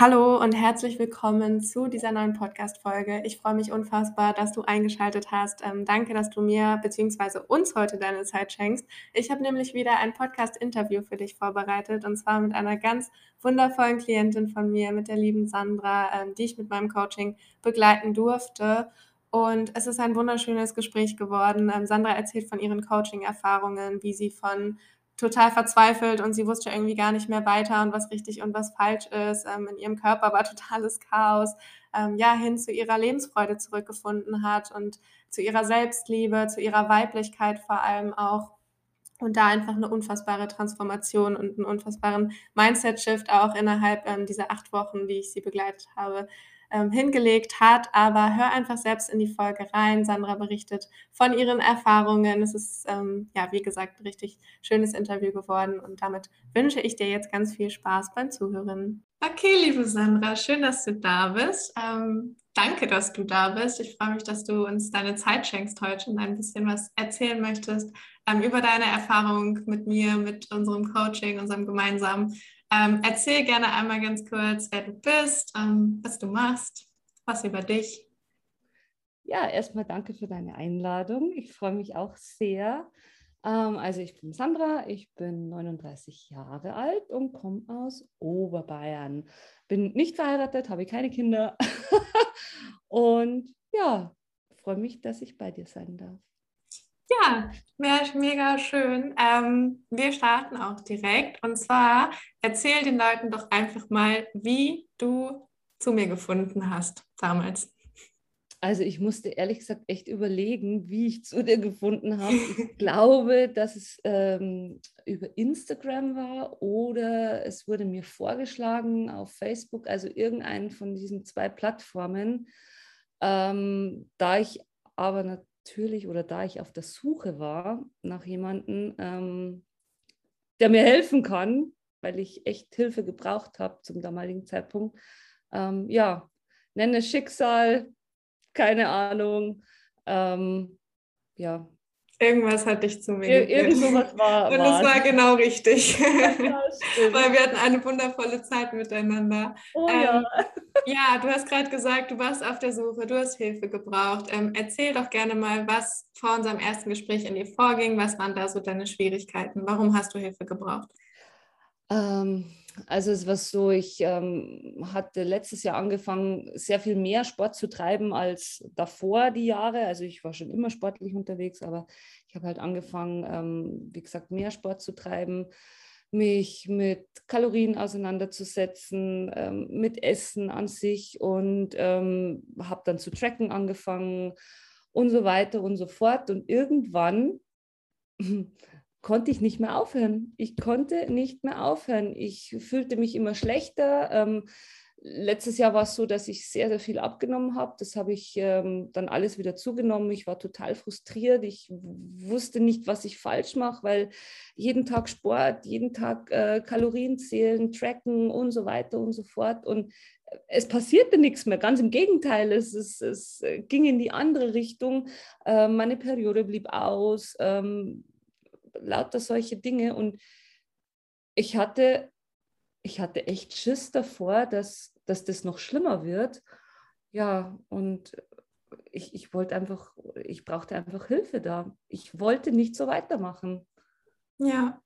Hallo und herzlich willkommen zu dieser neuen Podcast-Folge. Ich freue mich unfassbar, dass du eingeschaltet hast. Ähm, danke, dass du mir bzw. uns heute deine Zeit schenkst. Ich habe nämlich wieder ein Podcast-Interview für dich vorbereitet und zwar mit einer ganz wundervollen Klientin von mir, mit der lieben Sandra, ähm, die ich mit meinem Coaching begleiten durfte. Und es ist ein wunderschönes Gespräch geworden. Ähm, Sandra erzählt von ihren Coaching-Erfahrungen, wie sie von total verzweifelt und sie wusste irgendwie gar nicht mehr weiter und was richtig und was falsch ist. Ähm, in ihrem Körper war totales Chaos. Ähm, ja, hin zu ihrer Lebensfreude zurückgefunden hat und zu ihrer Selbstliebe, zu ihrer Weiblichkeit vor allem auch. Und da einfach eine unfassbare Transformation und einen unfassbaren Mindset-Shift auch innerhalb ähm, dieser acht Wochen, die ich sie begleitet habe, ähm, hingelegt hat. Aber hör einfach selbst in die Folge rein. Sandra berichtet von ihren Erfahrungen. Es ist, ähm, ja, wie gesagt, ein richtig schönes Interview geworden. Und damit wünsche ich dir jetzt ganz viel Spaß beim Zuhören. Okay, liebe Sandra, schön, dass du da bist. Ähm, danke, dass du da bist. Ich freue mich, dass du uns deine Zeit schenkst heute und ein bisschen was erzählen möchtest ähm, über deine Erfahrung mit mir, mit unserem Coaching, unserem gemeinsamen. Ähm, erzähl gerne einmal ganz kurz, wer du bist, ähm, was du machst, was über dich. Ja, erstmal danke für deine Einladung. Ich freue mich auch sehr. Ähm, also ich bin Sandra, ich bin 39 Jahre alt und komme aus Oberbayern. Bin nicht verheiratet, habe keine Kinder und ja, freue mich, dass ich bei dir sein darf. Ja, mega schön. Ähm, wir starten auch direkt. Und zwar erzähl den Leuten doch einfach mal, wie du zu mir gefunden hast damals. Also ich musste ehrlich gesagt echt überlegen, wie ich zu dir gefunden habe. Ich glaube, dass es ähm, über Instagram war oder es wurde mir vorgeschlagen auf Facebook, also irgendeinen von diesen zwei Plattformen. Ähm, da ich aber natürlich oder da ich auf der Suche war nach jemandem, ähm, der mir helfen kann, weil ich echt Hilfe gebraucht habe zum damaligen Zeitpunkt. Ähm, ja, nenne Schicksal, keine Ahnung. Ähm, ja, Irgendwas hat dich zu mir Ir Irgend sowas war. Und es war genau richtig. Ja, Weil wir hatten eine wundervolle Zeit miteinander. Oh, ähm, ja. ja, du hast gerade gesagt, du warst auf der Suche, du hast Hilfe gebraucht. Ähm, erzähl doch gerne mal, was vor unserem ersten Gespräch in dir vorging. Was waren da so deine Schwierigkeiten? Warum hast du Hilfe gebraucht? Ähm, also es war so, ich ähm, hatte letztes Jahr angefangen, sehr viel mehr Sport zu treiben als davor die Jahre. Also ich war schon immer sportlich unterwegs, aber ich habe halt angefangen, ähm, wie gesagt, mehr Sport zu treiben, mich mit Kalorien auseinanderzusetzen, ähm, mit Essen an sich und ähm, habe dann zu tracken angefangen und so weiter und so fort. Und irgendwann konnte ich nicht mehr aufhören. Ich konnte nicht mehr aufhören. Ich fühlte mich immer schlechter. Ähm, letztes Jahr war es so, dass ich sehr, sehr viel abgenommen habe. Das habe ich ähm, dann alles wieder zugenommen. Ich war total frustriert. Ich wusste nicht, was ich falsch mache, weil jeden Tag Sport, jeden Tag äh, Kalorien zählen, tracken und so weiter und so fort. Und es passierte nichts mehr. Ganz im Gegenteil, es, es, es ging in die andere Richtung. Äh, meine Periode blieb aus. Ähm, lauter solche Dinge. Und ich hatte, ich hatte echt Schiss davor, dass, dass das noch schlimmer wird. Ja, und ich, ich wollte einfach, ich brauchte einfach Hilfe da. Ich wollte nicht so weitermachen. Ja,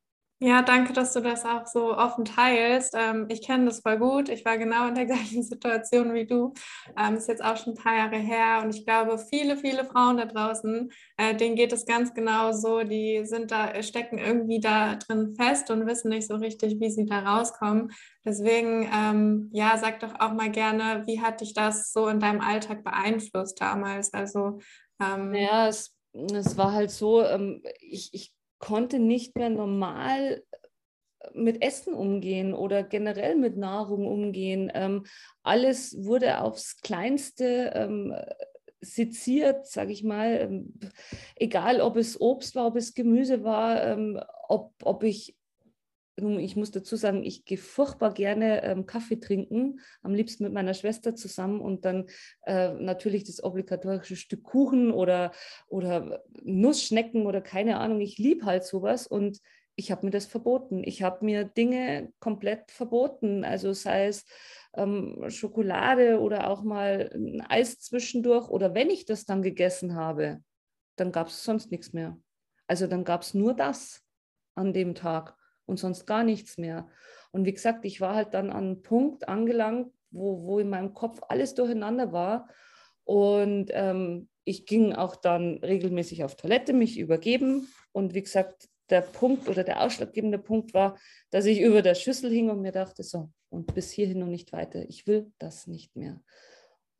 ja, danke, dass du das auch so offen teilst. Ähm, ich kenne das voll gut. Ich war genau in der gleichen Situation wie du. Ähm, ist jetzt auch schon ein paar Jahre her und ich glaube, viele, viele Frauen da draußen, äh, denen geht es ganz genau so. Die sind da, stecken irgendwie da drin fest und wissen nicht so richtig, wie sie da rauskommen. Deswegen, ähm, ja, sag doch auch mal gerne, wie hat dich das so in deinem Alltag beeinflusst damals? Also, ähm, ja, es, es war halt so, ähm, ich, ich konnte nicht mehr normal mit Essen umgehen oder generell mit Nahrung umgehen. Ähm, alles wurde aufs Kleinste ähm, seziert, sage ich mal. Ähm, egal, ob es Obst war, ob es Gemüse war, ähm, ob, ob ich ich muss dazu sagen, ich gehe furchtbar gerne ähm, Kaffee trinken, am liebsten mit meiner Schwester zusammen und dann äh, natürlich das obligatorische Stück Kuchen oder, oder Nussschnecken oder keine Ahnung. Ich liebe halt sowas und ich habe mir das verboten. Ich habe mir Dinge komplett verboten. Also sei es ähm, Schokolade oder auch mal ein Eis zwischendurch. Oder wenn ich das dann gegessen habe, dann gab es sonst nichts mehr. Also dann gab es nur das an dem Tag und sonst gar nichts mehr. Und wie gesagt, ich war halt dann an einem Punkt angelangt, wo, wo in meinem Kopf alles durcheinander war. Und ähm, ich ging auch dann regelmäßig auf Toilette, mich übergeben. Und wie gesagt, der Punkt oder der ausschlaggebende Punkt war, dass ich über der Schüssel hing und mir dachte, so, und bis hierhin und nicht weiter. Ich will das nicht mehr.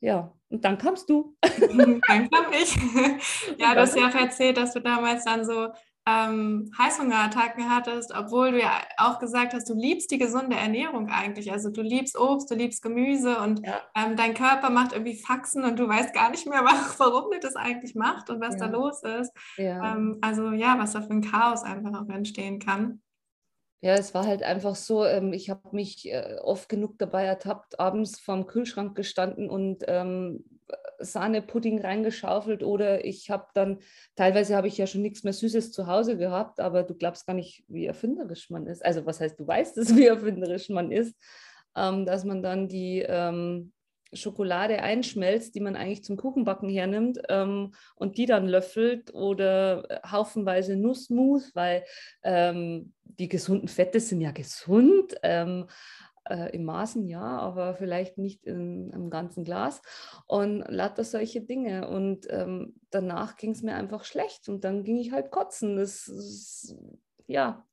Ja, und dann kamst du. dann kam ich. Ja, du hast ja auch erzählt, dass du damals dann so ähm, Heißhungerattacken hattest, obwohl du ja auch gesagt hast, du liebst die gesunde Ernährung eigentlich. Also du liebst Obst, du liebst Gemüse und ja. ähm, dein Körper macht irgendwie Faxen und du weißt gar nicht mehr, warum du das eigentlich macht und was ja. da los ist. Ja. Ähm, also ja, was da für ein Chaos einfach auch entstehen kann. Ja, es war halt einfach so, ähm, ich habe mich äh, oft genug dabei ertappt, abends vorm Kühlschrank gestanden und ähm, Sahnepudding reingeschaufelt oder ich habe dann, teilweise habe ich ja schon nichts mehr Süßes zu Hause gehabt, aber du glaubst gar nicht, wie erfinderisch man ist. Also was heißt, du weißt es, wie erfinderisch man ist, ähm, dass man dann die ähm, Schokolade einschmelzt, die man eigentlich zum Kuchenbacken hernimmt ähm, und die dann löffelt oder äh, haufenweise Nussmus, weil ähm, die gesunden Fette sind ja gesund. Äh, im Maßen ja, aber vielleicht nicht in, im ganzen Glas und lauter solche Dinge. Und ähm, danach ging es mir einfach schlecht und dann ging ich halt kotzen. Das ist, ja,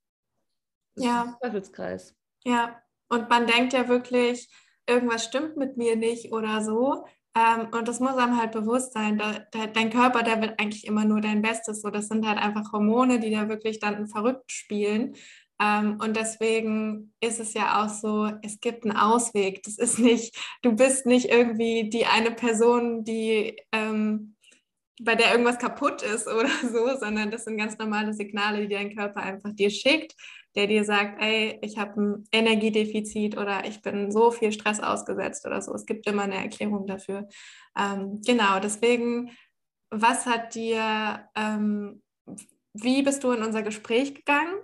das ja. ist Teufelskreis. Ja, und man denkt ja wirklich, irgendwas stimmt mit mir nicht oder so. Ähm, und das muss einem halt bewusst sein. Da, da, dein Körper, der will eigentlich immer nur dein Bestes. So, das sind halt einfach Hormone, die da wirklich dann verrückt spielen. Ähm, und deswegen ist es ja auch so, es gibt einen Ausweg. Das ist nicht, du bist nicht irgendwie die eine Person, die ähm, bei der irgendwas kaputt ist oder so, sondern das sind ganz normale Signale, die dein Körper einfach dir schickt, der dir sagt, ey, ich habe ein Energiedefizit oder ich bin so viel Stress ausgesetzt oder so. Es gibt immer eine Erklärung dafür. Ähm, genau, deswegen, was hat dir, ähm, wie bist du in unser Gespräch gegangen?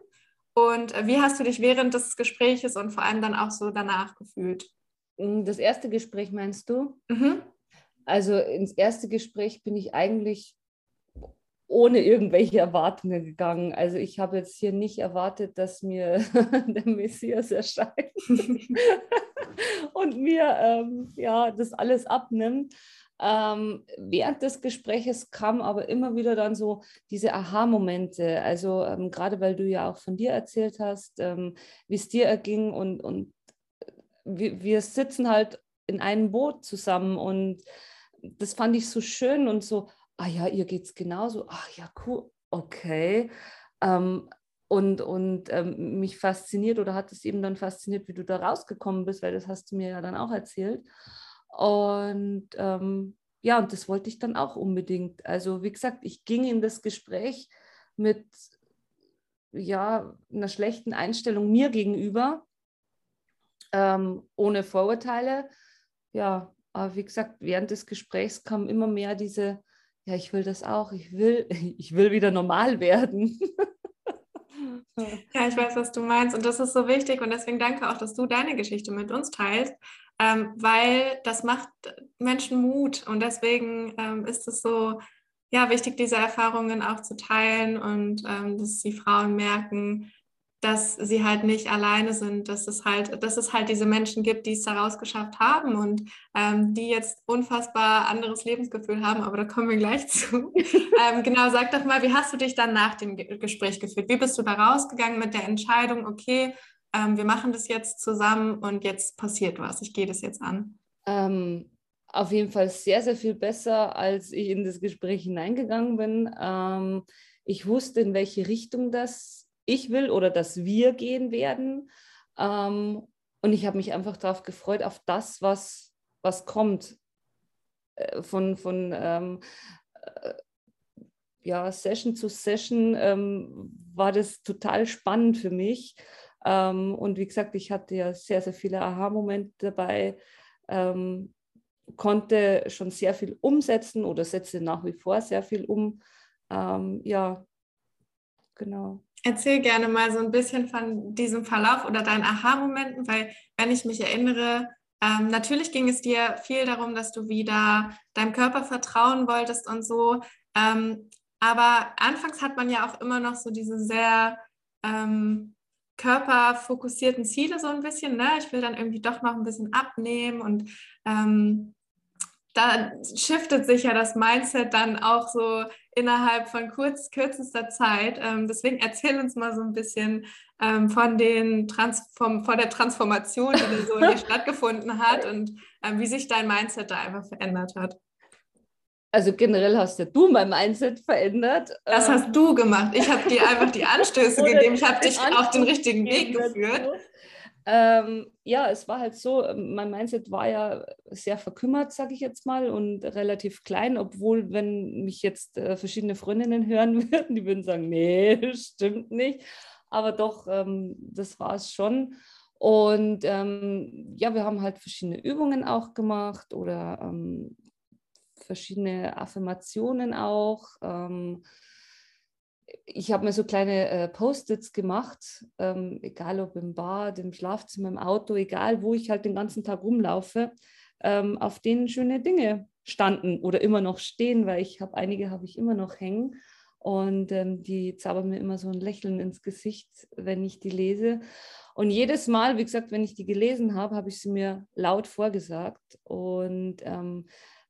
Und äh, wie hast du dich während des Gespräches und vor allem dann auch so danach gefühlt? Mm, das erste Gespräch meinst du? Mhm. Also ins erste Gespräch bin ich eigentlich ohne irgendwelche Erwartungen gegangen. Also ich habe jetzt hier nicht erwartet, dass mir der Messias erscheint und mir ähm, ja das alles abnimmt. Ähm, während des Gespräches kam aber immer wieder dann so diese Aha-Momente. Also ähm, gerade weil du ja auch von dir erzählt hast, ähm, wie es dir erging und, und wir, wir sitzen halt in einem Boot zusammen und das fand ich so schön und so, ah ja, ihr geht es genauso, ach ja, cool, okay. Ähm, und und ähm, mich fasziniert oder hat es eben dann fasziniert, wie du da rausgekommen bist, weil das hast du mir ja dann auch erzählt. Und ähm, ja, und das wollte ich dann auch unbedingt. Also wie gesagt, ich ging in das Gespräch mit ja, einer schlechten Einstellung mir gegenüber, ähm, ohne Vorurteile. Ja, aber wie gesagt, während des Gesprächs kam immer mehr diese, ja, ich will das auch, ich will, ich will wieder normal werden. Ja, ich weiß, was du meinst. Und das ist so wichtig. Und deswegen danke auch, dass du deine Geschichte mit uns teilst, ähm, weil das macht Menschen Mut. Und deswegen ähm, ist es so ja, wichtig, diese Erfahrungen auch zu teilen und ähm, dass die Frauen merken, dass sie halt nicht alleine sind, dass es halt, dass es halt diese Menschen gibt, die es daraus geschafft haben und ähm, die jetzt unfassbar anderes Lebensgefühl haben, aber da kommen wir gleich zu. ähm, genau, sag doch mal, wie hast du dich dann nach dem Gespräch gefühlt? Wie bist du da rausgegangen mit der Entscheidung, okay, ähm, wir machen das jetzt zusammen und jetzt passiert was, ich gehe das jetzt an? Ähm, auf jeden Fall sehr, sehr viel besser, als ich in das Gespräch hineingegangen bin. Ähm, ich wusste, in welche Richtung das ich will oder dass wir gehen werden. Ähm, und ich habe mich einfach darauf gefreut, auf das, was, was kommt. Äh, von, von ähm, äh, ja, Session zu Session ähm, war das total spannend für mich. Ähm, und wie gesagt, ich hatte ja sehr, sehr viele Aha-Momente dabei, ähm, konnte schon sehr viel umsetzen oder setze nach wie vor sehr viel um. Ähm, ja, genau. Erzähl gerne mal so ein bisschen von diesem Verlauf oder deinen Aha-Momenten, weil wenn ich mich erinnere, ähm, natürlich ging es dir viel darum, dass du wieder deinem Körper vertrauen wolltest und so. Ähm, aber anfangs hat man ja auch immer noch so diese sehr ähm, körperfokussierten Ziele so ein bisschen. Ne? Ich will dann irgendwie doch noch ein bisschen abnehmen und ähm, da shiftet sich ja das Mindset dann auch so innerhalb von kurz, kürzester Zeit. Ähm, deswegen erzähl uns mal so ein bisschen ähm, von, den Transform von der Transformation, die so hier stattgefunden hat und ähm, wie sich dein Mindset da einfach verändert hat. Also generell hast ja du mein Mindset verändert. Das hast du gemacht. Ich habe dir einfach die Anstöße gegeben. Ich habe dich auf den richtigen Weg geführt. Ähm, ja, es war halt so, mein Mindset war ja sehr verkümmert, sage ich jetzt mal, und relativ klein, obwohl, wenn mich jetzt äh, verschiedene Freundinnen hören würden, die würden sagen, nee, stimmt nicht. Aber doch, ähm, das war es schon. Und ähm, ja, wir haben halt verschiedene Übungen auch gemacht oder ähm, verschiedene Affirmationen auch. Ich habe mir so kleine äh, Post-its gemacht, ähm, egal ob im Bad, im Schlafzimmer, im Auto, egal wo ich halt den ganzen Tag rumlaufe, ähm, auf denen schöne Dinge standen oder immer noch stehen, weil ich habe einige habe ich immer noch hängen und ähm, die zaubern mir immer so ein Lächeln ins Gesicht, wenn ich die lese. Und jedes Mal, wie gesagt, wenn ich die gelesen habe, habe ich sie mir laut vorgesagt und ähm,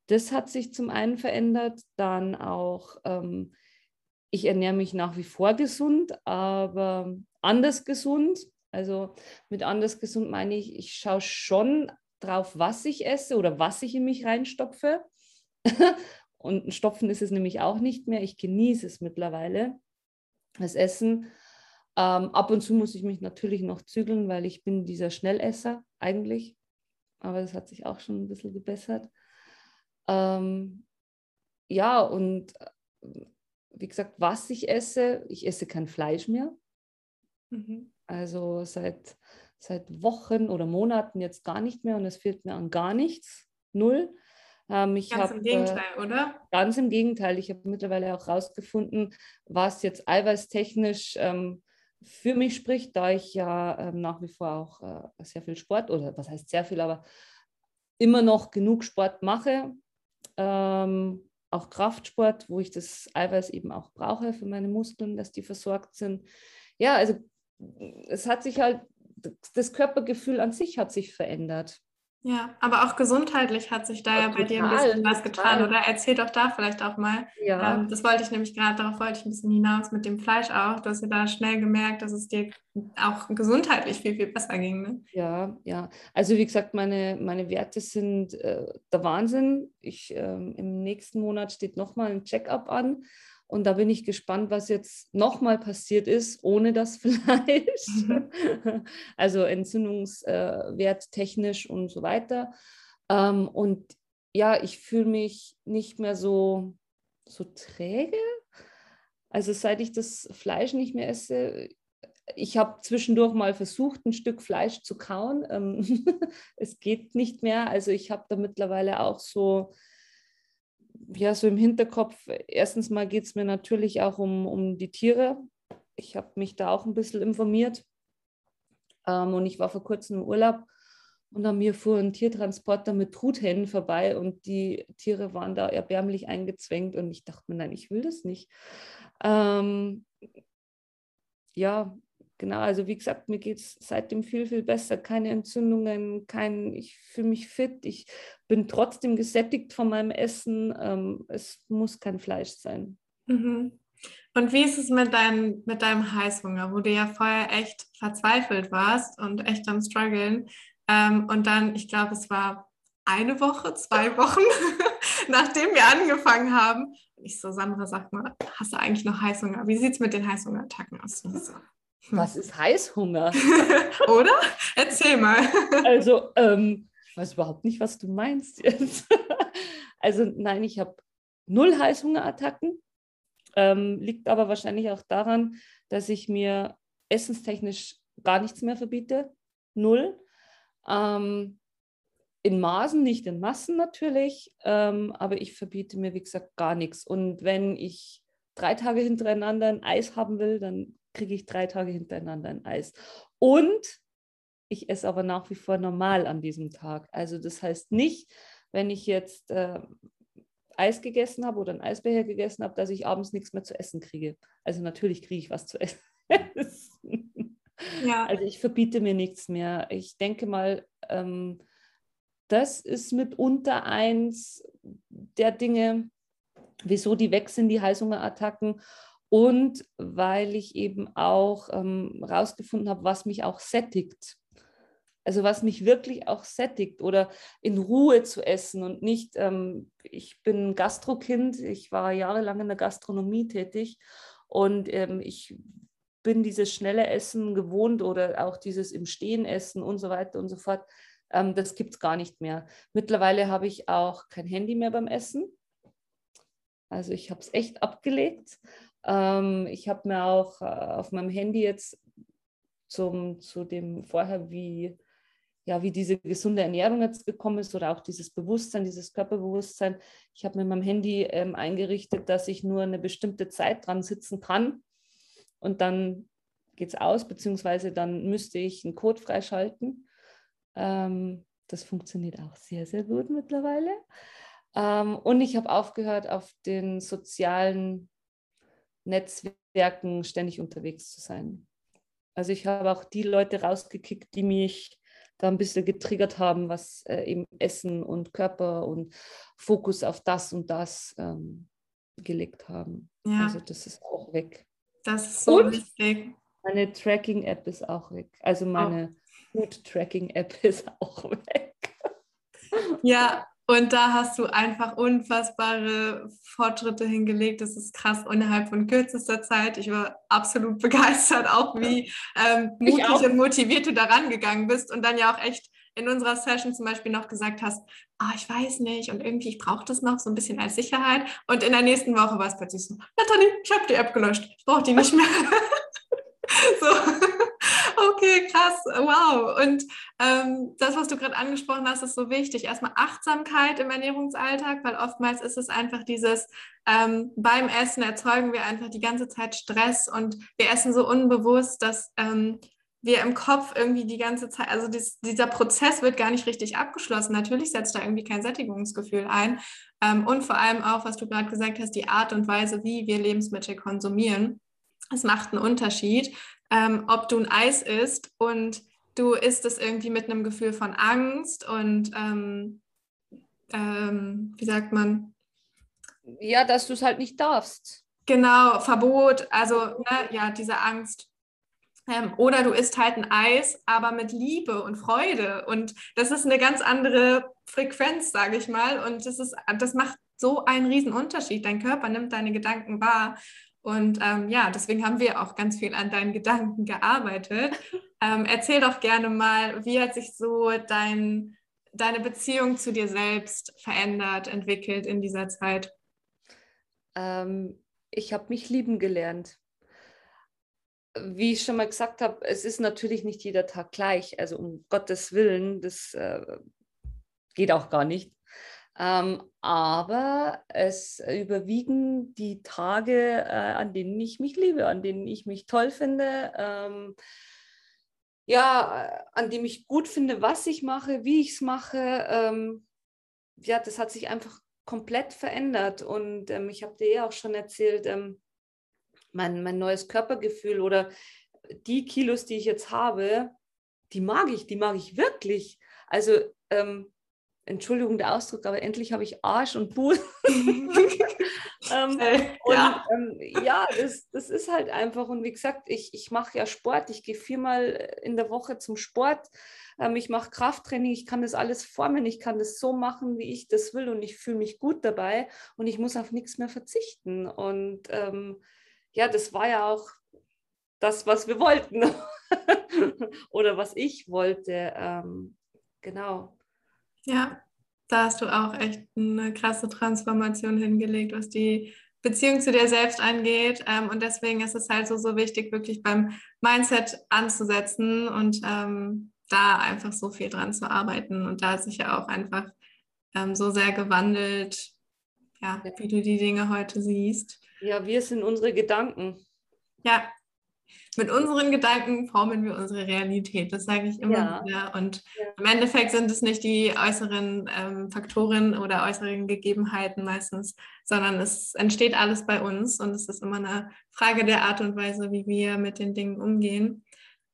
das hat sich zum einen verändert, dann auch ähm, ich ernähre mich nach wie vor gesund, aber anders gesund. Also mit anders gesund meine ich, ich schaue schon drauf, was ich esse oder was ich in mich reinstopfe. Und Stopfen ist es nämlich auch nicht mehr. Ich genieße es mittlerweile, das Essen. Ähm, ab und zu muss ich mich natürlich noch zügeln, weil ich bin dieser Schnellesser eigentlich. Aber das hat sich auch schon ein bisschen gebessert. Ähm, ja, und wie gesagt, was ich esse. Ich esse kein Fleisch mehr. Mhm. Also seit, seit Wochen oder Monaten jetzt gar nicht mehr und es fehlt mir an gar nichts. Null. Ähm, ganz hab, im Gegenteil, äh, oder? Ganz im Gegenteil. Ich habe mittlerweile auch herausgefunden, was jetzt eiweißtechnisch ähm, für mich spricht, da ich ja ähm, nach wie vor auch äh, sehr viel Sport oder was heißt sehr viel, aber immer noch genug Sport mache. Ähm, auch Kraftsport, wo ich das Eiweiß eben auch brauche für meine Muskeln, dass die versorgt sind. Ja, also es hat sich halt, das Körpergefühl an sich hat sich verändert. Ja, aber auch gesundheitlich hat sich da ja, ja bei dir ein bisschen was getan, oder? Erzähl doch da vielleicht auch mal. Ja. Ähm, das wollte ich nämlich gerade, darauf wollte ich ein bisschen hinaus mit dem Fleisch auch. Du hast ja da schnell gemerkt, dass es dir auch gesundheitlich viel, viel besser ging. Ne? Ja, ja. Also wie gesagt, meine, meine Werte sind äh, der Wahnsinn. Ich, äh, Im nächsten Monat steht nochmal ein Check-up an. Und da bin ich gespannt, was jetzt nochmal passiert ist ohne das Fleisch. Mhm. Also Entzündungswert äh, technisch und so weiter. Ähm, und ja, ich fühle mich nicht mehr so, so träge. Also seit ich das Fleisch nicht mehr esse, ich habe zwischendurch mal versucht, ein Stück Fleisch zu kauen. Ähm, es geht nicht mehr. Also ich habe da mittlerweile auch so ja, so im Hinterkopf, erstens mal geht es mir natürlich auch um, um die Tiere. Ich habe mich da auch ein bisschen informiert. Ähm, und ich war vor kurzem im Urlaub und an mir fuhr ein Tiertransporter mit Truthähnen vorbei und die Tiere waren da erbärmlich eingezwängt und ich dachte mir, nein, ich will das nicht. Ähm, ja, genau, also wie gesagt, mir geht es seitdem viel, viel besser. Keine Entzündungen, kein, ich fühle mich fit, ich bin trotzdem gesättigt von meinem Essen. Ähm, es muss kein Fleisch sein. Mhm. Und wie ist es mit deinem, mit deinem Heißhunger, wo du ja vorher echt verzweifelt warst und echt am struggeln? Ähm, und dann, ich glaube, es war eine Woche, zwei Wochen, nachdem wir angefangen haben. ich so, Sandra, sag mal, hast du eigentlich noch Heißhunger? Wie sieht es mit den Heißhungerattacken aus? Was ist Heißhunger? Oder? Erzähl mal. Also, ähm, ich weiß überhaupt nicht, was du meinst jetzt. also, nein, ich habe null Heißhungerattacken. Ähm, liegt aber wahrscheinlich auch daran, dass ich mir essenstechnisch gar nichts mehr verbiete. Null. Ähm, in Maßen, nicht in Massen natürlich, ähm, aber ich verbiete mir, wie gesagt, gar nichts. Und wenn ich drei Tage hintereinander ein Eis haben will, dann kriege ich drei Tage hintereinander ein Eis. Und ich esse aber nach wie vor normal an diesem Tag. Also das heißt nicht, wenn ich jetzt äh, Eis gegessen habe oder ein Eisbecher gegessen habe, dass ich abends nichts mehr zu essen kriege. Also natürlich kriege ich was zu essen. ja. Also ich verbiete mir nichts mehr. Ich denke mal, ähm, das ist mitunter eins der Dinge, wieso die weg sind, die Heißhungerattacken. Und weil ich eben auch ähm, habe, was mich auch sättigt. Also was mich wirklich auch sättigt oder in Ruhe zu essen und nicht, ähm, ich bin Gastrokind, ich war jahrelang in der Gastronomie tätig und ähm, ich bin dieses schnelle Essen gewohnt oder auch dieses im Stehen essen und so weiter und so fort. Ähm, das gibt es gar nicht mehr. Mittlerweile habe ich auch kein Handy mehr beim Essen. Also ich habe es echt abgelegt. Ähm, ich habe mir auch äh, auf meinem Handy jetzt zum, zu dem vorher, wie, ja, wie diese gesunde Ernährung jetzt gekommen ist oder auch dieses Bewusstsein, dieses Körperbewusstsein. Ich habe mit meinem Handy ähm, eingerichtet, dass ich nur eine bestimmte Zeit dran sitzen kann und dann geht es aus, beziehungsweise dann müsste ich einen Code freischalten. Ähm, das funktioniert auch sehr, sehr gut mittlerweile. Ähm, und ich habe aufgehört, auf den sozialen Netzwerken ständig unterwegs zu sein. Also ich habe auch die Leute rausgekickt, die mich da ein bisschen getriggert haben, was äh, eben Essen und Körper und Fokus auf das und das ähm, gelegt haben. Ja. Also das ist auch weg. Das ist so und wichtig. Meine Tracking-App ist auch weg. Also meine oh. Food-Tracking-App ist auch weg. Ja, und da hast du einfach unfassbare Fortschritte hingelegt. Das ist krass innerhalb von kürzester Zeit. Ich war absolut begeistert, auch wie ähm, mutig auch. und motiviert du daran gegangen bist und dann ja auch echt in unserer Session zum Beispiel noch gesagt hast, ah, ich weiß nicht und irgendwie ich brauche das noch so ein bisschen als Sicherheit. Und in der nächsten Woche war es plötzlich so, Nathalie, ich habe die App gelöscht, ich brauche die nicht mehr. so. Okay, krass, wow. Und ähm, das, was du gerade angesprochen hast, ist so wichtig. Erstmal Achtsamkeit im Ernährungsalltag, weil oftmals ist es einfach dieses, ähm, beim Essen erzeugen wir einfach die ganze Zeit Stress und wir essen so unbewusst, dass ähm, wir im Kopf irgendwie die ganze Zeit, also dies, dieser Prozess wird gar nicht richtig abgeschlossen. Natürlich setzt da irgendwie kein Sättigungsgefühl ein. Ähm, und vor allem auch, was du gerade gesagt hast, die Art und Weise, wie wir Lebensmittel konsumieren. Es macht einen Unterschied ähm, ob du ein Eis isst und du isst es irgendwie mit einem Gefühl von Angst und ähm, ähm, wie sagt man? Ja, dass du es halt nicht darfst. Genau, Verbot, also ne, ja, diese Angst. Ähm, oder du isst halt ein Eis, aber mit Liebe und Freude. Und das ist eine ganz andere Frequenz, sage ich mal. Und das, ist, das macht so einen riesen Unterschied. Dein Körper nimmt deine Gedanken wahr. Und ähm, ja, deswegen haben wir auch ganz viel an deinen Gedanken gearbeitet. Ähm, erzähl doch gerne mal, wie hat sich so dein, deine Beziehung zu dir selbst verändert, entwickelt in dieser Zeit? Ähm, ich habe mich lieben gelernt. Wie ich schon mal gesagt habe, es ist natürlich nicht jeder Tag gleich. Also um Gottes Willen, das äh, geht auch gar nicht. Ähm, aber es überwiegen die Tage, äh, an denen ich mich liebe, an denen ich mich toll finde. Ähm, ja, an dem ich gut finde, was ich mache, wie ich es mache. Ähm, ja, das hat sich einfach komplett verändert. Und ähm, ich habe dir ja auch schon erzählt, ähm, mein, mein neues Körpergefühl oder die Kilos, die ich jetzt habe, die mag ich, die mag ich wirklich. Also ähm, Entschuldigung der Ausdruck, aber endlich habe ich Arsch und Busen. ähm, und ja, ähm, ja das, das ist halt einfach. Und wie gesagt, ich, ich mache ja Sport. Ich gehe viermal in der Woche zum Sport. Ähm, ich mache Krafttraining. Ich kann das alles formen. Ich kann das so machen, wie ich das will. Und ich fühle mich gut dabei. Und ich muss auf nichts mehr verzichten. Und ähm, ja, das war ja auch das, was wir wollten. Oder was ich wollte. Ähm, genau. Ja, da hast du auch echt eine krasse Transformation hingelegt, was die Beziehung zu dir selbst angeht. Ähm, und deswegen ist es halt so, so wichtig, wirklich beim Mindset anzusetzen und ähm, da einfach so viel dran zu arbeiten. Und da hat sich ja auch einfach ähm, so sehr gewandelt, ja, wie du die Dinge heute siehst. Ja, wir sind unsere Gedanken. Ja, mit unseren Gedanken formen wir unsere Realität. Das sage ich immer ja. wieder. Und ja. im Endeffekt sind es nicht die äußeren ähm, Faktoren oder äußeren Gegebenheiten meistens, sondern es entsteht alles bei uns und es ist immer eine Frage der Art und Weise, wie wir mit den Dingen umgehen.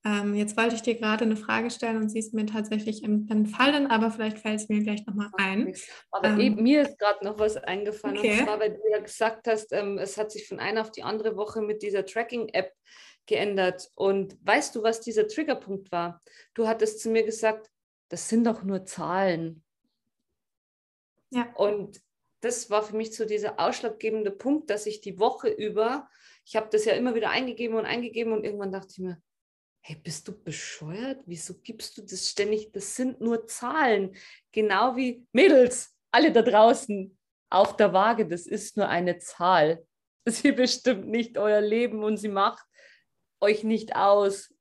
Ähm, jetzt wollte ich dir gerade eine Frage stellen und sie ist mir tatsächlich entfallen, aber vielleicht fällt es mir gleich nochmal ein. Aber ähm, eben, mir ist gerade noch was eingefallen. Okay. Und zwar, weil du ja gesagt hast, ähm, es hat sich von einer auf die andere Woche mit dieser Tracking-App geändert. Und weißt du, was dieser Triggerpunkt war? Du hattest zu mir gesagt, das sind doch nur Zahlen. Ja. Und das war für mich so dieser ausschlaggebende Punkt, dass ich die Woche über, ich habe das ja immer wieder eingegeben und eingegeben und irgendwann dachte ich mir, hey, bist du bescheuert? Wieso gibst du das ständig? Das sind nur Zahlen. Genau wie Mädels, alle da draußen auf der Waage, das ist nur eine Zahl. Sie bestimmt nicht euer Leben und sie macht euch nicht aus.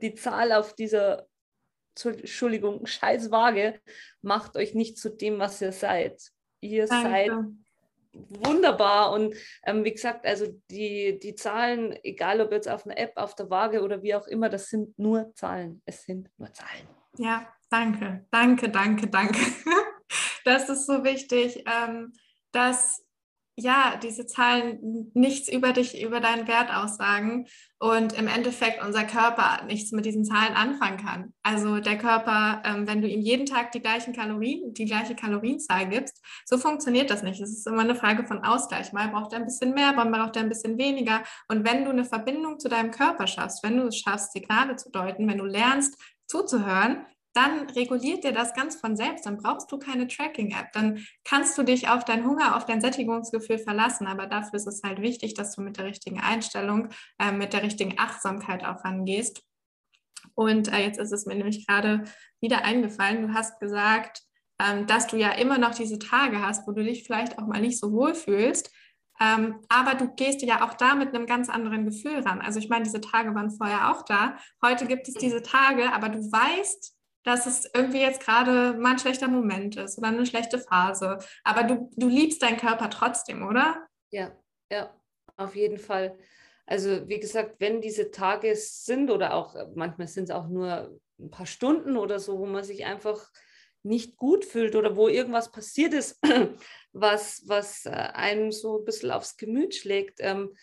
Die Zahl auf dieser, Entschuldigung, scheiß Waage macht euch nicht zu dem, was ihr seid. Ihr Danke. seid wunderbar. Und ähm, wie gesagt, also die, die Zahlen, egal ob jetzt auf einer App, auf der Waage oder wie auch immer, das sind nur Zahlen. Es sind nur Zahlen. Ja, danke, danke, danke, danke. Das ist so wichtig, ähm, dass ja, diese Zahlen nichts über dich, über deinen Wert aussagen und im Endeffekt unser Körper nichts mit diesen Zahlen anfangen kann. Also der Körper, ähm, wenn du ihm jeden Tag die gleichen Kalorien, die gleiche Kalorienzahl gibst, so funktioniert das nicht. Es ist immer eine Frage von Ausgleich. Mal braucht er ein bisschen mehr, mal braucht er ein bisschen weniger. Und wenn du eine Verbindung zu deinem Körper schaffst, wenn du es schaffst, Signale zu deuten, wenn du lernst zuzuhören, dann reguliert dir das ganz von selbst. Dann brauchst du keine Tracking-App. Dann kannst du dich auf deinen Hunger, auf dein Sättigungsgefühl verlassen. Aber dafür ist es halt wichtig, dass du mit der richtigen Einstellung, äh, mit der richtigen Achtsamkeit auch rangehst. Und äh, jetzt ist es mir nämlich gerade wieder eingefallen. Du hast gesagt, ähm, dass du ja immer noch diese Tage hast, wo du dich vielleicht auch mal nicht so wohl fühlst. Ähm, aber du gehst ja auch da mit einem ganz anderen Gefühl ran. Also ich meine, diese Tage waren vorher auch da. Heute gibt es diese Tage, aber du weißt, dass es irgendwie jetzt gerade mal ein schlechter Moment ist oder eine schlechte Phase. Aber du, du liebst deinen Körper trotzdem, oder? Ja, ja, auf jeden Fall. Also wie gesagt, wenn diese Tage sind oder auch manchmal sind es auch nur ein paar Stunden oder so, wo man sich einfach nicht gut fühlt oder wo irgendwas passiert ist, was, was äh, einem so ein bisschen aufs Gemüt schlägt, ähm,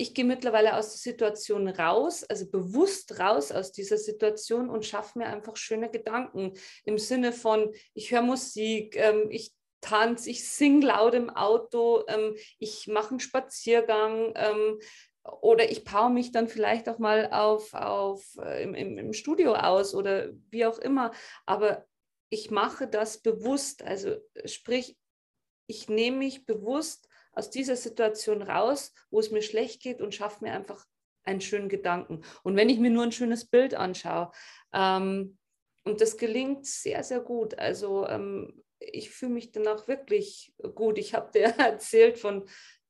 ich gehe mittlerweile aus der Situation raus, also bewusst raus aus dieser Situation und schaffe mir einfach schöne Gedanken im Sinne von, ich höre Musik, ähm, ich tanze, ich singe laut im Auto, ähm, ich mache einen Spaziergang ähm, oder ich power mich dann vielleicht auch mal auf, auf, äh, im, im, im Studio aus oder wie auch immer. Aber ich mache das bewusst, also sprich, ich nehme mich bewusst aus dieser Situation raus, wo es mir schlecht geht und schaffe mir einfach einen schönen Gedanken. Und wenn ich mir nur ein schönes Bild anschaue, ähm, und das gelingt sehr, sehr gut. Also ähm, ich fühle mich danach wirklich gut. Ich habe dir erzählt von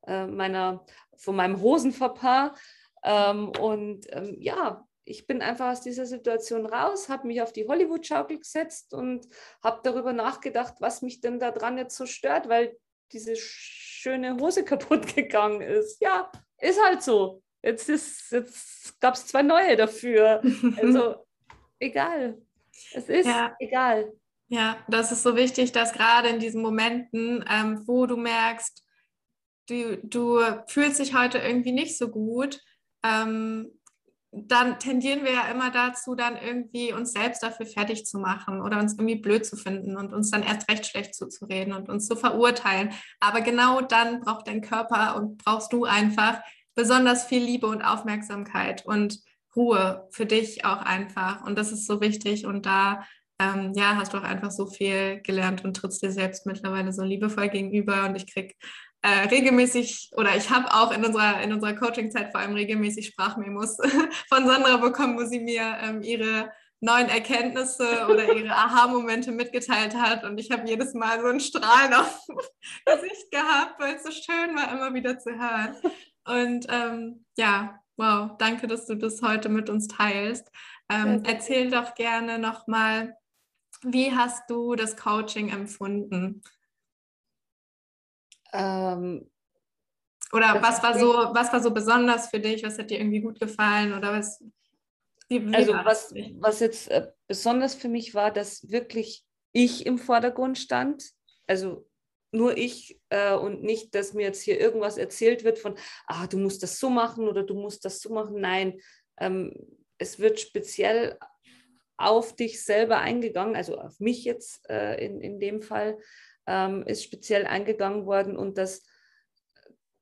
äh, meiner, von meinem Hosenverpaar. Ähm, und ähm, ja, ich bin einfach aus dieser Situation raus, habe mich auf die Hollywood-Schaukel gesetzt und habe darüber nachgedacht, was mich denn daran jetzt so stört, weil diese schöne Hose kaputt gegangen ist. Ja, ist halt so. Jetzt, jetzt gab es zwei neue dafür. Also egal. Es ist ja. egal. Ja, das ist so wichtig, dass gerade in diesen Momenten, ähm, wo du merkst, du, du fühlst dich heute irgendwie nicht so gut, ähm, dann tendieren wir ja immer dazu, dann irgendwie uns selbst dafür fertig zu machen oder uns irgendwie blöd zu finden und uns dann erst recht schlecht zuzureden und uns zu verurteilen. Aber genau dann braucht dein Körper und brauchst du einfach besonders viel Liebe und Aufmerksamkeit und Ruhe für dich auch einfach. Und das ist so wichtig. Und da ähm, ja, hast du auch einfach so viel gelernt und trittst dir selbst mittlerweile so liebevoll gegenüber. Und ich kriege äh, regelmäßig oder ich habe auch in unserer, in unserer Coaching-Zeit vor allem regelmäßig Sprachmemos von Sandra bekommen, wo sie mir ähm, ihre neuen Erkenntnisse oder ihre Aha-Momente mitgeteilt hat. Und ich habe jedes Mal so ein Strahlen auf dem Gesicht gehabt, weil es so schön war, immer wieder zu hören. Und ähm, ja, wow, danke, dass du das heute mit uns teilst. Ähm, erzähl doch gerne nochmal, wie hast du das Coaching empfunden? Ähm, Oder was war so, was war so besonders für dich? Was hat dir irgendwie gut gefallen? Oder was? Wie, wie also was, was jetzt äh, besonders für mich war, dass wirklich ich im Vordergrund stand. Also nur ich äh, und nicht, dass mir jetzt hier irgendwas erzählt wird von, ah, du musst das so machen oder du musst das so machen. Nein, ähm, es wird speziell auf dich selber eingegangen, also auf mich jetzt äh, in, in dem Fall, ähm, ist speziell eingegangen worden und das,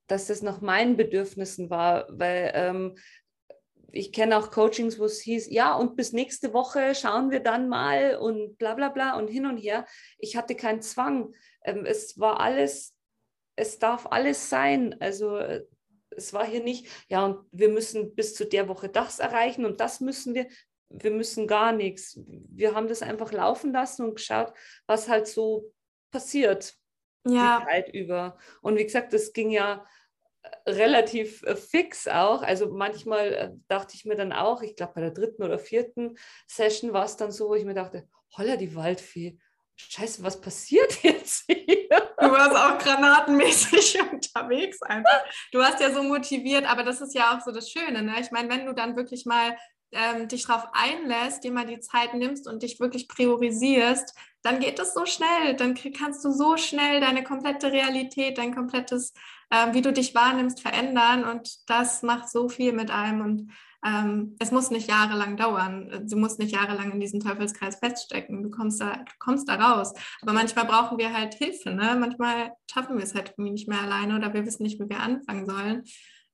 dass das nach meinen Bedürfnissen war, weil ähm, ich kenne auch Coachings, wo es hieß, ja, und bis nächste Woche schauen wir dann mal und bla bla bla und hin und her. Ich hatte keinen Zwang. Ähm, es war alles, es darf alles sein. Also äh, es war hier nicht, ja, und wir müssen bis zu der Woche das erreichen und das müssen wir. Wir müssen gar nichts. Wir haben das einfach laufen lassen und geschaut, was halt so passiert ja. die Zeit über. Und wie gesagt, das ging ja relativ äh, fix auch. Also manchmal äh, dachte ich mir dann auch, ich glaube bei der dritten oder vierten Session war es dann so, wo ich mir dachte, holla die Waldfee, scheiße, was passiert jetzt hier? Du warst auch granatenmäßig unterwegs einfach. Du hast ja so motiviert, aber das ist ja auch so das Schöne. Ne? Ich meine, wenn du dann wirklich mal ähm, dich darauf einlässt, dir mal die Zeit nimmst und dich wirklich priorisierst, dann geht das so schnell. Dann kannst du so schnell deine komplette Realität, dein komplettes, äh, wie du dich wahrnimmst, verändern. Und das macht so viel mit einem. Und ähm, es muss nicht jahrelang dauern. Du musst nicht jahrelang in diesem Teufelskreis feststecken. Du kommst da, du kommst da raus. Aber manchmal brauchen wir halt Hilfe. Ne? Manchmal schaffen wir es halt nicht mehr alleine oder wir wissen nicht, wie wir anfangen sollen.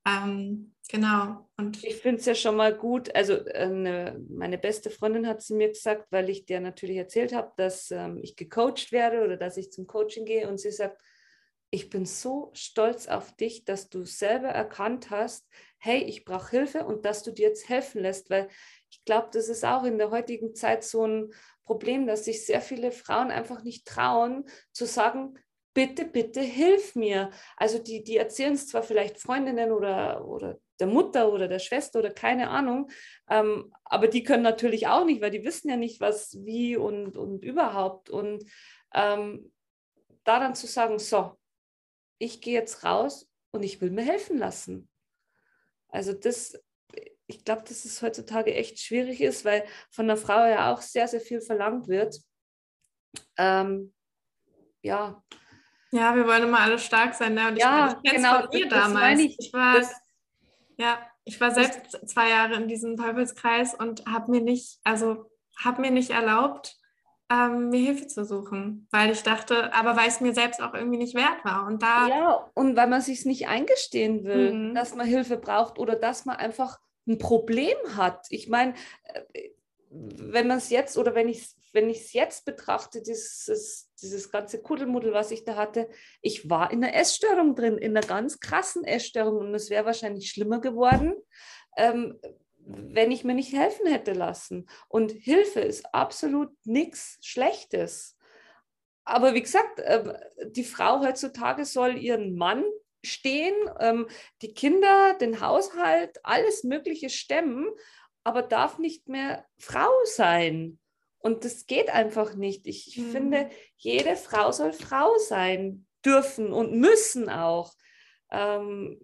Ähm, genau. Und ich finde es ja schon mal gut. Also äh, meine beste Freundin hat zu mir gesagt, weil ich dir natürlich erzählt habe, dass ähm, ich gecoacht werde oder dass ich zum Coaching gehe. Und sie sagt, ich bin so stolz auf dich, dass du selber erkannt hast, hey, ich brauche Hilfe und dass du dir jetzt helfen lässt, weil ich glaube, das ist auch in der heutigen Zeit so ein Problem, dass sich sehr viele Frauen einfach nicht trauen zu sagen, bitte, bitte hilf mir. Also die, die erzählen es zwar vielleicht Freundinnen oder, oder der Mutter oder der Schwester oder keine Ahnung, ähm, aber die können natürlich auch nicht, weil die wissen ja nicht, was, wie und, und überhaupt. Und ähm, da dann zu sagen, so, ich gehe jetzt raus und ich will mir helfen lassen. Also das, ich glaube, dass es heutzutage echt schwierig ist, weil von der Frau ja auch sehr, sehr viel verlangt wird. Ähm, ja, ja, wir wollen immer alle stark sein. Ne? Und ja, ich, ich genau, von mir damals. Ich. ich. war, das, ja, ich war selbst zwei Jahre in diesem Teufelskreis und habe mir nicht, also habe mir nicht erlaubt, ähm, mir Hilfe zu suchen, weil ich dachte, aber weil es mir selbst auch irgendwie nicht wert war. Und da ja, und weil man sich nicht eingestehen will, mhm. dass man Hilfe braucht oder dass man einfach ein Problem hat. Ich meine, äh, wenn man es jetzt oder wenn ich es wenn jetzt betrachte, dieses, dieses ganze Kuddelmuddel, was ich da hatte, ich war in einer Essstörung drin, in einer ganz krassen Essstörung und es wäre wahrscheinlich schlimmer geworden, ähm, wenn ich mir nicht helfen hätte lassen. Und Hilfe ist absolut nichts Schlechtes. Aber wie gesagt, äh, die Frau heutzutage soll ihren Mann stehen, ähm, die Kinder, den Haushalt, alles Mögliche stemmen aber darf nicht mehr Frau sein. Und das geht einfach nicht. Ich mhm. finde, jede Frau soll Frau sein dürfen und müssen auch. Ähm,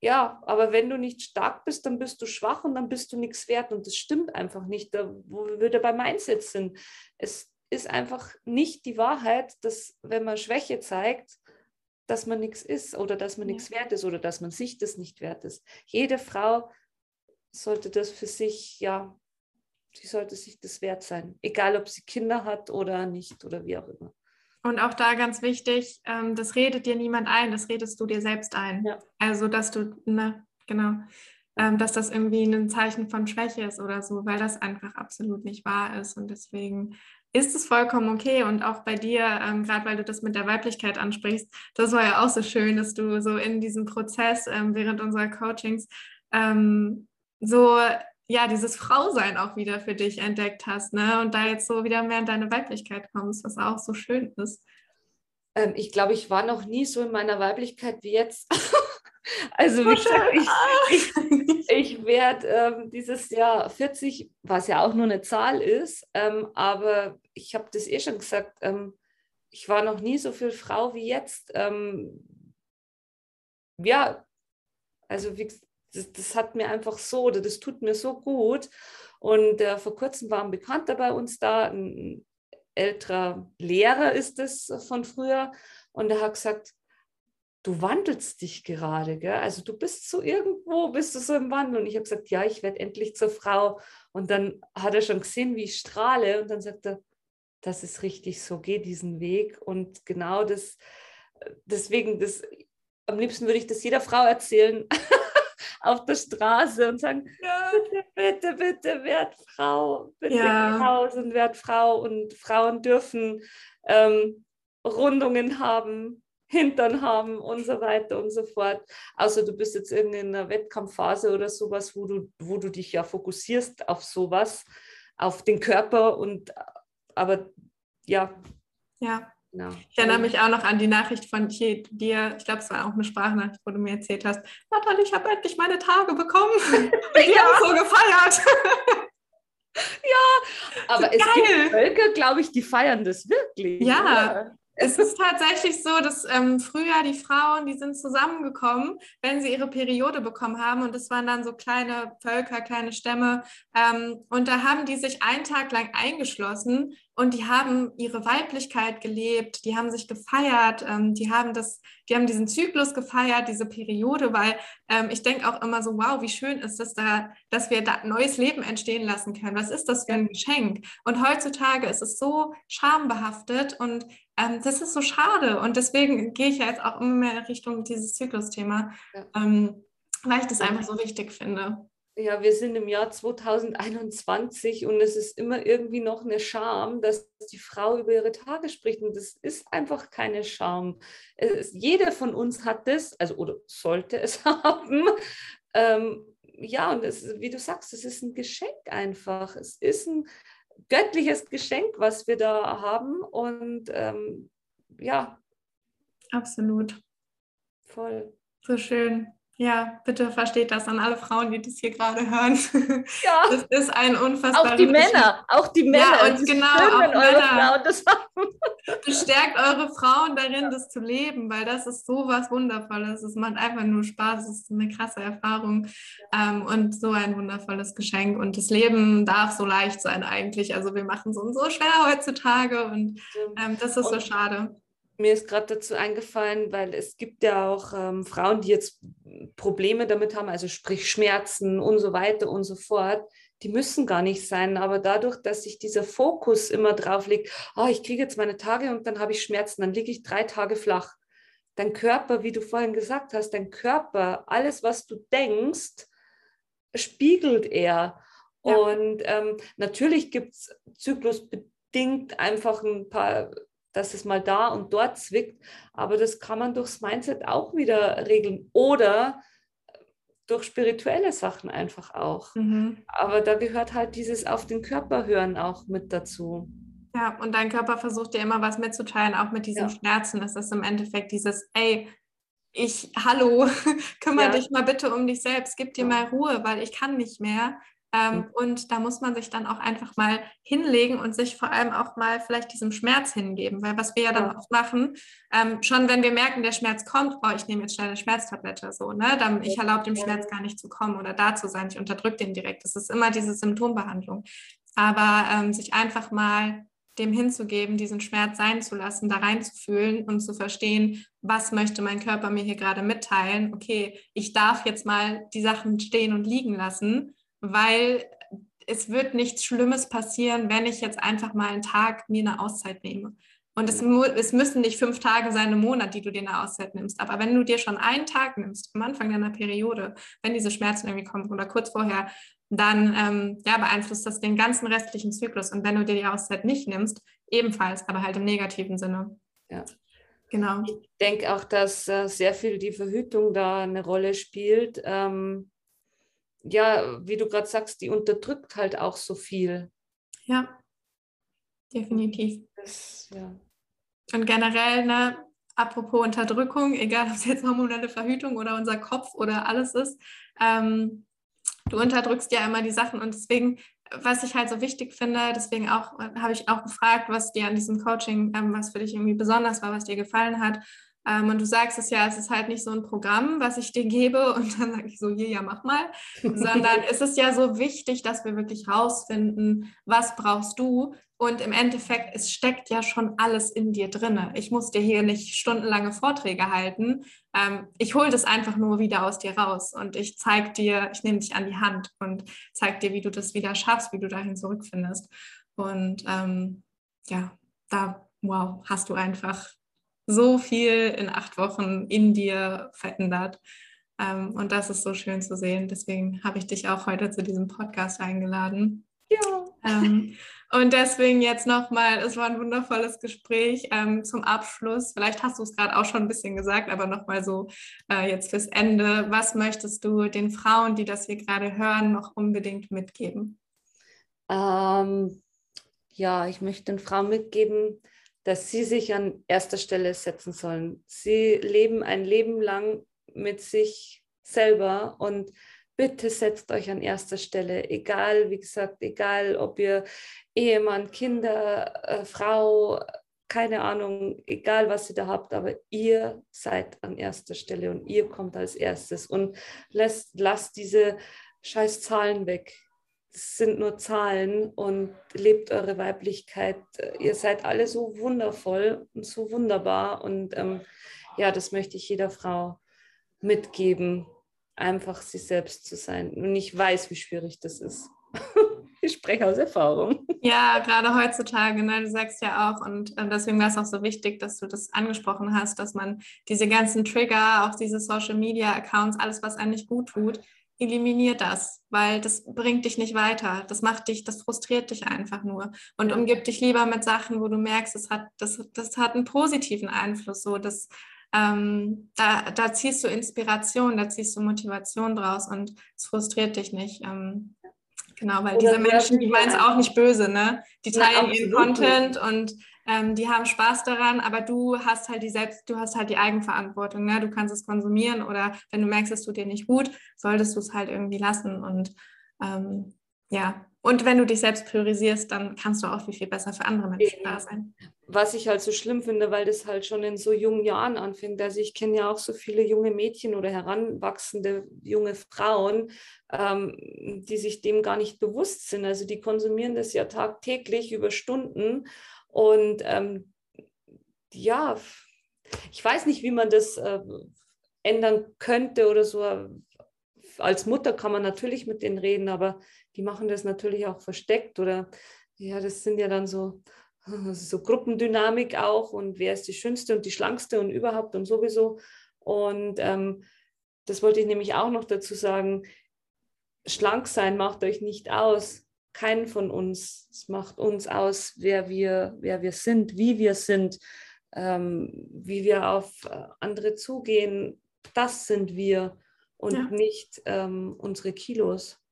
ja, aber wenn du nicht stark bist, dann bist du schwach und dann bist du nichts wert. Und das stimmt einfach nicht, da, wo wir wieder beim Mindset sind. Es ist einfach nicht die Wahrheit, dass wenn man Schwäche zeigt, dass man nichts ist oder dass man ja. nichts wert ist oder dass man sich das nicht wert ist. Jede Frau sollte das für sich, ja, sie sollte sich das wert sein. Egal, ob sie Kinder hat oder nicht oder wie auch immer. Und auch da ganz wichtig, ähm, das redet dir niemand ein, das redest du dir selbst ein. Ja. Also, dass du, ne, genau, ähm, dass das irgendwie ein Zeichen von Schwäche ist oder so, weil das einfach absolut nicht wahr ist. Und deswegen ist es vollkommen okay. Und auch bei dir, ähm, gerade weil du das mit der Weiblichkeit ansprichst, das war ja auch so schön, dass du so in diesem Prozess ähm, während unserer Coachings ähm, so ja, dieses Frausein auch wieder für dich entdeckt hast, ne? Und da jetzt so wieder mehr in deine Weiblichkeit kommst, was auch so schön ist. Ähm, ich glaube, ich war noch nie so in meiner Weiblichkeit wie jetzt. also wie gesagt, ich, ich, ich werde ähm, dieses Jahr 40, was ja auch nur eine Zahl ist, ähm, aber ich habe das eh schon gesagt, ähm, ich war noch nie so viel Frau wie jetzt. Ähm, ja, also wie, das, das, hat mir einfach so, oder das tut mir so gut. Und äh, vor kurzem war ein Bekannter bei uns da, ein älterer Lehrer ist es von früher, und er hat gesagt, du wandelst dich gerade, gell? also du bist so irgendwo, bist du so im Wandel. Und ich habe gesagt, ja, ich werde endlich zur Frau. Und dann hat er schon gesehen, wie ich strahle. Und dann sagt er, das ist richtig so, geh diesen Weg. Und genau das, deswegen, das, am liebsten würde ich das jeder Frau erzählen auf der Straße und sagen, ja. bitte, bitte, bitte, werd Frau, bitte ja. raus und werd Frau. Und Frauen dürfen ähm, Rundungen haben, Hintern haben und so weiter und so fort. Außer du bist jetzt in einer Wettkampfphase oder sowas, wo du, wo du dich ja fokussierst auf sowas, auf den Körper und aber ja. Ja. Genau. Ich erinnere mich auch noch an die Nachricht von dir. Ich glaube, es war auch eine Sprachnachricht, wo du mir erzählt hast, Nathalie, ich habe endlich meine Tage bekommen. Ich ja. habe so gefeiert. ja, aber so es geil. gibt Völker, glaube ich, die feiern das wirklich. Ja, oder? Es ist tatsächlich so, dass ähm, früher die Frauen, die sind zusammengekommen, wenn sie ihre Periode bekommen haben. Und das waren dann so kleine Völker, kleine Stämme. Ähm, und da haben die sich einen Tag lang eingeschlossen und die haben ihre Weiblichkeit gelebt, die haben sich gefeiert, ähm, die haben das, die haben diesen Zyklus gefeiert, diese Periode, weil ähm, ich denke auch immer so, wow, wie schön ist es da, dass wir da neues Leben entstehen lassen können. Was ist das für ein Geschenk? Und heutzutage ist es so schambehaftet und ähm, das ist so schade. Und deswegen gehe ich ja jetzt auch immer mehr Richtung dieses Zyklusthema, ja. ähm, weil ich das einfach so wichtig finde. Ja, wir sind im Jahr 2021 und es ist immer irgendwie noch eine Scham, dass die Frau über ihre Tage spricht. Und das ist einfach keine Scham. Jeder von uns hat das, also oder sollte es haben. Ähm, ja, und es, wie du sagst, es ist ein Geschenk einfach. Es ist ein göttliches Geschenk, was wir da haben. Und ähm, ja. Absolut. Voll. So schön. Ja, bitte versteht das an alle Frauen, die das hier gerade hören. Ja. Das ist ein unfassbar. Auch die Männer, auch die Männer. Ja, und genau, auch Männer. Frauen das Bestärkt eure Frauen darin, das zu leben, weil das ist so was Wundervolles. Es macht einfach nur Spaß. Es ist eine krasse Erfahrung ähm, und so ein wundervolles Geschenk. Und das Leben darf so leicht sein eigentlich. Also wir machen es uns so schwer heutzutage und ähm, das ist und so schade mir ist gerade dazu eingefallen, weil es gibt ja auch ähm, Frauen, die jetzt Probleme damit haben, also sprich Schmerzen und so weiter und so fort. Die müssen gar nicht sein, aber dadurch, dass sich dieser Fokus immer drauf liegt, oh, ich kriege jetzt meine Tage und dann habe ich Schmerzen, dann liege ich drei Tage flach. Dein Körper, wie du vorhin gesagt hast, dein Körper, alles, was du denkst, spiegelt er. Ja. Und ähm, natürlich gibt es zyklusbedingt einfach ein paar dass es mal da und dort zwickt. Aber das kann man durchs Mindset auch wieder regeln oder durch spirituelle Sachen einfach auch. Mhm. Aber da gehört halt dieses auf den Körper hören auch mit dazu. Ja, und dein Körper versucht dir immer was mitzuteilen, auch mit diesen ja. Schmerzen. Das ist im Endeffekt dieses, ey, ich, hallo, kümmere ja. dich mal bitte um dich selbst, gib dir ja. mal Ruhe, weil ich kann nicht mehr. Ähm, mhm. Und da muss man sich dann auch einfach mal hinlegen und sich vor allem auch mal vielleicht diesem Schmerz hingeben. Weil was wir ja dann ja. oft machen, ähm, schon wenn wir merken, der Schmerz kommt, oh, ich nehme jetzt schnell eine Schmerztablette, so, ne? Dann, ich erlaube dem Schmerz gar nicht zu kommen oder da zu sein. Ich unterdrücke den direkt. Das ist immer diese Symptombehandlung. Aber ähm, sich einfach mal dem hinzugeben, diesen Schmerz sein zu lassen, da reinzufühlen und zu verstehen, was möchte mein Körper mir hier gerade mitteilen. Okay, ich darf jetzt mal die Sachen stehen und liegen lassen weil es wird nichts Schlimmes passieren, wenn ich jetzt einfach mal einen Tag mir eine Auszeit nehme. Und es, es, müssen nicht fünf Tage sein im Monat, die du dir eine Auszeit nimmst. Aber wenn du dir schon einen Tag nimmst, am Anfang deiner Periode, wenn diese Schmerzen irgendwie kommen oder kurz vorher, dann ähm, ja, beeinflusst das den ganzen restlichen Zyklus. Und wenn du dir die Auszeit nicht nimmst, ebenfalls, aber halt im negativen Sinne. Ja. Genau. Ich denke auch, dass äh, sehr viel die Verhütung da eine Rolle spielt. Ähm, ja, wie du gerade sagst, die unterdrückt halt auch so viel. Ja, definitiv. Das, ja. Und generell, ne, apropos Unterdrückung, egal ob es jetzt hormonelle Verhütung oder unser Kopf oder alles ist, ähm, du unterdrückst ja immer die Sachen und deswegen, was ich halt so wichtig finde, deswegen auch habe ich auch gefragt, was dir an diesem Coaching, ähm, was für dich irgendwie besonders war, was dir gefallen hat. Ähm, und du sagst es ja, es ist halt nicht so ein Programm, was ich dir gebe und dann sage ich so, hier, ja, mach mal, sondern es ist ja so wichtig, dass wir wirklich rausfinden, was brauchst du. Und im Endeffekt, es steckt ja schon alles in dir drin. Ich muss dir hier nicht stundenlange Vorträge halten. Ähm, ich hole das einfach nur wieder aus dir raus und ich zeige dir, ich nehme dich an die Hand und zeige dir, wie du das wieder schaffst, wie du dahin zurückfindest. Und ähm, ja, da, wow, hast du einfach so viel in acht Wochen in dir verändert. Ähm, und das ist so schön zu sehen. Deswegen habe ich dich auch heute zu diesem Podcast eingeladen. Ja. Ähm, und deswegen jetzt nochmal, es war ein wundervolles Gespräch ähm, zum Abschluss. Vielleicht hast du es gerade auch schon ein bisschen gesagt, aber nochmal so äh, jetzt fürs Ende. Was möchtest du den Frauen, die das hier gerade hören, noch unbedingt mitgeben? Ähm, ja, ich möchte den Frauen mitgeben, dass sie sich an erster Stelle setzen sollen. Sie leben ein Leben lang mit sich selber und bitte setzt euch an erster Stelle, egal, wie gesagt, egal, ob ihr Ehemann, Kinder, äh, Frau, keine Ahnung, egal was ihr da habt, aber ihr seid an erster Stelle und ihr kommt als erstes und lasst, lasst diese scheiß Zahlen weg sind nur Zahlen und lebt eure Weiblichkeit. Ihr seid alle so wundervoll und so wunderbar. Und ähm, ja, das möchte ich jeder Frau mitgeben, einfach sie selbst zu sein. Und ich weiß, wie schwierig das ist. ich spreche aus Erfahrung. Ja, gerade heutzutage, ne, du sagst ja auch, und deswegen war es auch so wichtig, dass du das angesprochen hast, dass man diese ganzen Trigger, auch diese Social Media Accounts, alles, was einem nicht gut tut, eliminier das, weil das bringt dich nicht weiter. Das macht dich, das frustriert dich einfach nur. Und umgib dich lieber mit Sachen, wo du merkst, es hat, das, das hat einen positiven Einfluss. So, das, ähm, da, da ziehst du Inspiration, da ziehst du Motivation draus und es frustriert dich nicht. Ähm, genau, weil Oder diese Menschen, die meinen es auch nicht böse, ne? Die teilen ja, ihren Content und ähm, die haben Spaß daran, aber du hast halt die selbst, du hast halt die Eigenverantwortung. Ne? Du kannst es konsumieren oder wenn du merkst, es tut dir nicht gut, solltest du es halt irgendwie lassen. Und ähm, ja, und wenn du dich selbst priorisierst, dann kannst du auch viel, viel besser für andere Menschen da sein. Was ich halt so schlimm finde, weil das halt schon in so jungen Jahren anfängt. Also ich kenne ja auch so viele junge Mädchen oder heranwachsende junge Frauen, ähm, die sich dem gar nicht bewusst sind. Also die konsumieren das ja tagtäglich über Stunden und ähm, ja, ich weiß nicht, wie man das äh, ändern könnte oder so. Als Mutter kann man natürlich mit denen reden, aber die machen das natürlich auch versteckt oder ja, das sind ja dann so, so Gruppendynamik auch und wer ist die schönste und die schlankste und überhaupt und sowieso. Und ähm, das wollte ich nämlich auch noch dazu sagen. Schlank sein macht euch nicht aus keinen von uns. Es macht uns aus, wer wir, wer wir sind, wie wir sind, ähm, wie wir auf äh, andere zugehen. Das sind wir und ja. nicht ähm, unsere Kilos.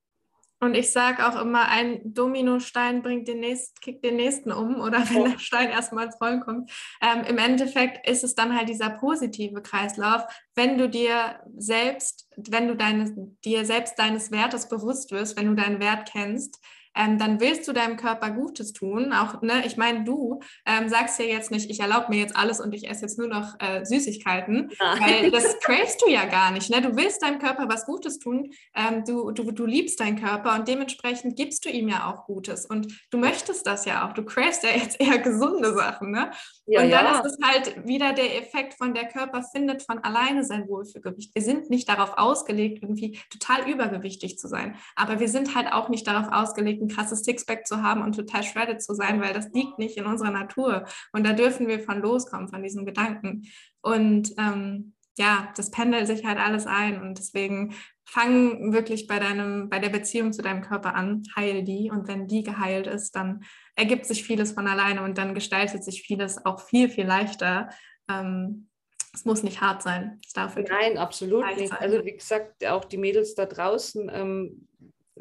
Und ich sage auch immer, ein Dominostein bringt den nächsten, kickt den nächsten um oder wenn der Stein erstmal ins Rollen kommt. Ähm, Im Endeffekt ist es dann halt dieser positive Kreislauf, wenn du dir selbst, wenn du deine, dir selbst deines Wertes bewusst wirst, wenn du deinen Wert kennst, ähm, dann willst du deinem Körper Gutes tun. Auch, ne, ich meine, du ähm, sagst ja jetzt nicht, ich erlaube mir jetzt alles und ich esse jetzt nur noch äh, Süßigkeiten, ja. weil das cravest du ja gar nicht. Ne? Du willst deinem Körper was Gutes tun, ähm, du, du, du liebst deinen Körper und dementsprechend gibst du ihm ja auch Gutes. Und du möchtest das ja auch. Du cravest ja jetzt eher gesunde Sachen. Ne? Ja, und dann ja. ist es halt wieder der Effekt von der Körper findet von alleine sein Wohlfühlgewicht. Wir sind nicht darauf ausgelegt, irgendwie total übergewichtig zu sein. Aber wir sind halt auch nicht darauf ausgelegt, ein krasses Sixpack zu haben und total shredded zu sein, weil das liegt nicht in unserer Natur. Und da dürfen wir von loskommen, von diesen Gedanken. Und ähm, ja, das pendelt sich halt alles ein. Und deswegen fang wirklich bei deinem, bei der Beziehung zu deinem Körper an, heil die. Und wenn die geheilt ist, dann ergibt sich vieles von alleine und dann gestaltet sich vieles auch viel, viel leichter. Ähm, es muss nicht hart sein. Es darf Nein, absolut nicht. Sein. Also wie gesagt, auch die Mädels da draußen, ähm,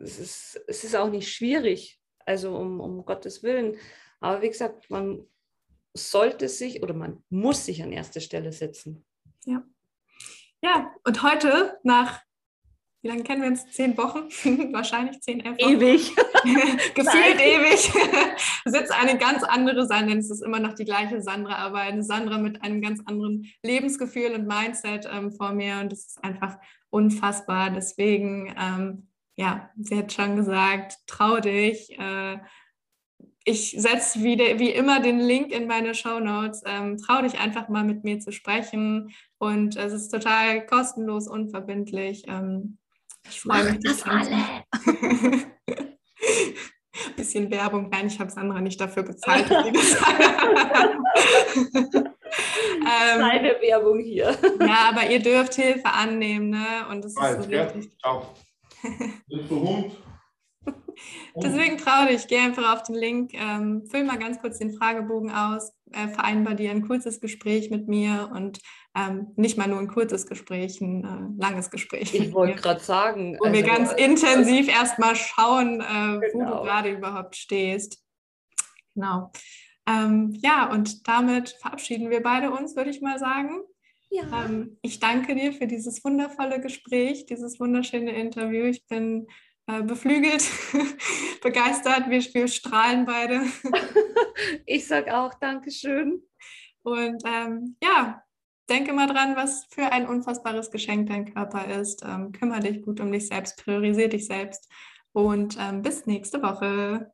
es, ist, es ist auch nicht schwierig, also um, um Gottes Willen. Aber wie gesagt, man sollte sich oder man muss sich an erste Stelle setzen. Ja. Ja, und heute nach wie lange kennen wir uns? Zehn Wochen? Wahrscheinlich zehn, elf Wochen. Ewig. Gefühlt ewig. Sitzt eine ganz andere Sandra. Es ist immer noch die gleiche Sandra, aber eine Sandra mit einem ganz anderen Lebensgefühl und Mindset ähm, vor mir. Und das ist einfach unfassbar. Deswegen, ähm, ja, sie hat schon gesagt, trau dich. Äh, ich setze wieder wie immer den Link in meine Show Notes. Ähm, trau dich einfach mal mit mir zu sprechen. Und es ist total kostenlos, unverbindlich. Ähm, ich freue mich. Das alle. Bisschen Werbung. Nein, ich habe Sandra nicht dafür bezahlt. Keine ähm, Werbung hier. Ja, aber ihr dürft Hilfe annehmen, ne? Und das ist so richtig. Auch. Hund. Deswegen trau dich, geh einfach auf den Link, ähm, füll mal ganz kurz den Fragebogen aus, äh, vereinbar dir ein kurzes Gespräch mit mir und ähm, nicht mal nur ein kurzes Gespräch, ein äh, langes Gespräch. Ich wollte gerade sagen. Wo also, wir ganz intensiv erstmal schauen, äh, genau. wo du genau. gerade überhaupt stehst. Genau. Ähm, ja, und damit verabschieden wir beide uns, würde ich mal sagen. Ja. Ähm, ich danke dir für dieses wundervolle Gespräch, dieses wunderschöne Interview. Ich bin äh, beflügelt, begeistert. Wir, wir strahlen beide. ich sage auch Dankeschön. Und ähm, ja, denke mal dran, was für ein unfassbares Geschenk dein Körper ist. Ähm, kümmere dich gut um dich selbst, priorisiere dich selbst und ähm, bis nächste Woche.